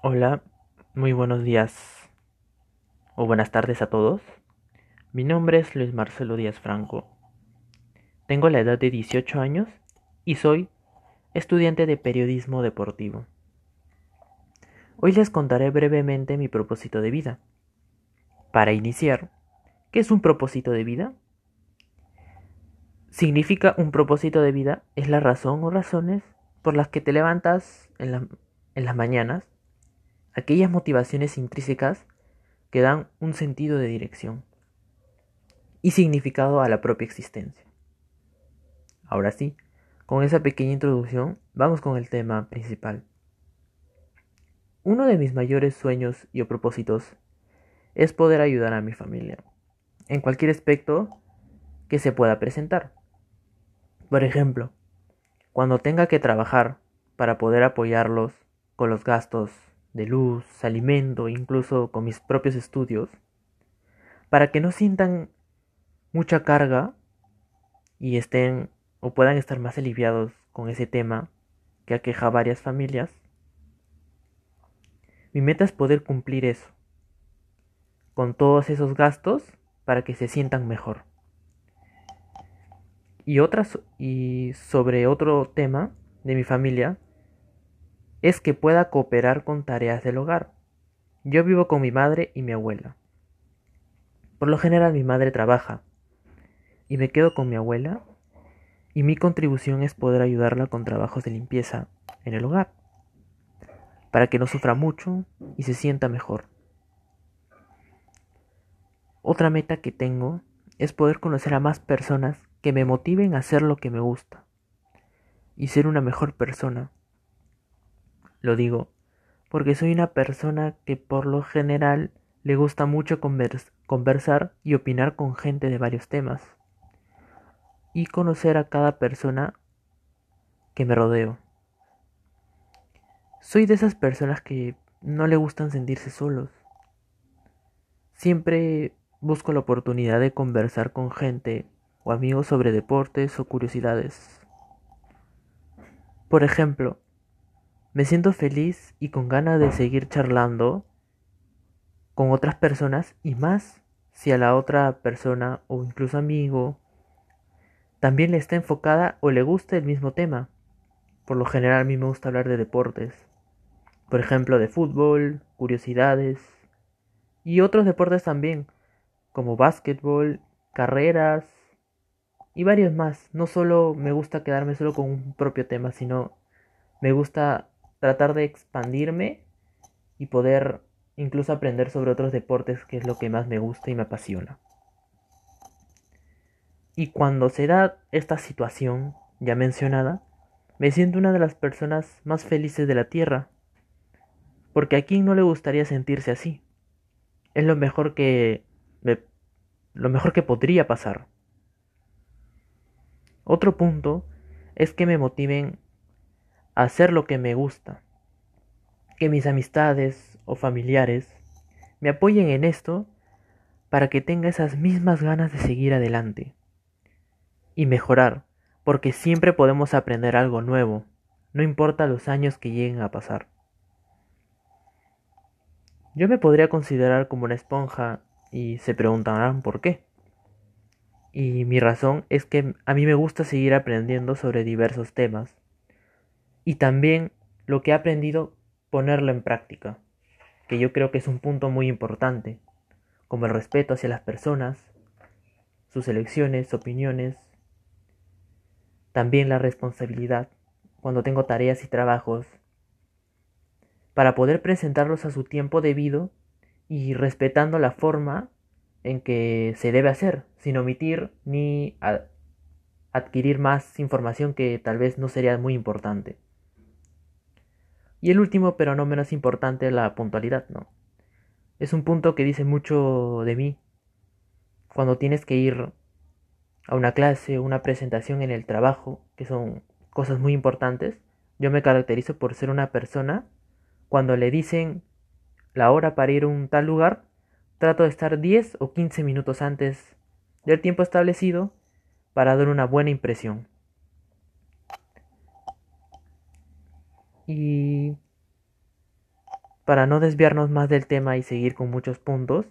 Hola, muy buenos días o buenas tardes a todos. Mi nombre es Luis Marcelo Díaz Franco. Tengo la edad de 18 años y soy estudiante de periodismo deportivo. Hoy les contaré brevemente mi propósito de vida. Para iniciar, ¿qué es un propósito de vida? Significa un propósito de vida es la razón o razones por las que te levantas en, en las mañanas aquellas motivaciones intrínsecas que dan un sentido de dirección y significado a la propia existencia. Ahora sí, con esa pequeña introducción, vamos con el tema principal. Uno de mis mayores sueños y propósitos es poder ayudar a mi familia, en cualquier aspecto que se pueda presentar. Por ejemplo, cuando tenga que trabajar para poder apoyarlos con los gastos de luz, alimento, incluso con mis propios estudios, para que no sientan mucha carga y estén o puedan estar más aliviados con ese tema que aqueja a varias familias. Mi meta es poder cumplir eso, con todos esos gastos para que se sientan mejor. Y otras y sobre otro tema de mi familia es que pueda cooperar con tareas del hogar. Yo vivo con mi madre y mi abuela. Por lo general mi madre trabaja y me quedo con mi abuela y mi contribución es poder ayudarla con trabajos de limpieza en el hogar, para que no sufra mucho y se sienta mejor. Otra meta que tengo es poder conocer a más personas que me motiven a hacer lo que me gusta y ser una mejor persona lo digo porque soy una persona que por lo general le gusta mucho conversar y opinar con gente de varios temas y conocer a cada persona que me rodeo. Soy de esas personas que no le gustan sentirse solos. Siempre busco la oportunidad de conversar con gente o amigos sobre deportes o curiosidades. Por ejemplo, me siento feliz y con ganas de seguir charlando con otras personas y más si a la otra persona o incluso amigo también le está enfocada o le gusta el mismo tema. Por lo general a mí me gusta hablar de deportes. Por ejemplo, de fútbol, curiosidades y otros deportes también, como básquetbol, carreras y varios más. No solo me gusta quedarme solo con un propio tema, sino me gusta tratar de expandirme y poder incluso aprender sobre otros deportes, que es lo que más me gusta y me apasiona. Y cuando se da esta situación ya mencionada, me siento una de las personas más felices de la Tierra, porque a quien no le gustaría sentirse así. Es lo mejor que lo mejor que podría pasar. Otro punto es que me motiven hacer lo que me gusta. Que mis amistades o familiares me apoyen en esto para que tenga esas mismas ganas de seguir adelante y mejorar, porque siempre podemos aprender algo nuevo, no importa los años que lleguen a pasar. Yo me podría considerar como una esponja y se preguntarán por qué. Y mi razón es que a mí me gusta seguir aprendiendo sobre diversos temas y también lo que he aprendido ponerlo en práctica, que yo creo que es un punto muy importante, como el respeto hacia las personas, sus elecciones, opiniones, también la responsabilidad cuando tengo tareas y trabajos, para poder presentarlos a su tiempo debido y respetando la forma en que se debe hacer, sin omitir ni adquirir más información que tal vez no sería muy importante. Y el último, pero no menos importante, la puntualidad, ¿no? Es un punto que dice mucho de mí. Cuando tienes que ir a una clase, una presentación en el trabajo, que son cosas muy importantes, yo me caracterizo por ser una persona, cuando le dicen la hora para ir a un tal lugar, trato de estar 10 o 15 minutos antes del tiempo establecido para dar una buena impresión. Y para no desviarnos más del tema y seguir con muchos puntos,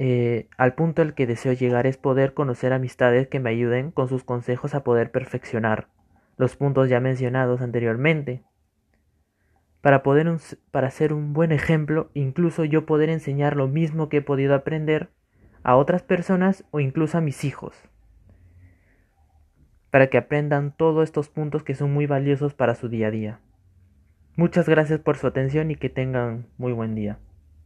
eh, al punto al que deseo llegar es poder conocer amistades que me ayuden con sus consejos a poder perfeccionar los puntos ya mencionados anteriormente. Para poder para ser un buen ejemplo, incluso yo poder enseñar lo mismo que he podido aprender a otras personas o incluso a mis hijos. Para que aprendan todos estos puntos que son muy valiosos para su día a día. Muchas gracias por su atención y que tengan muy buen día.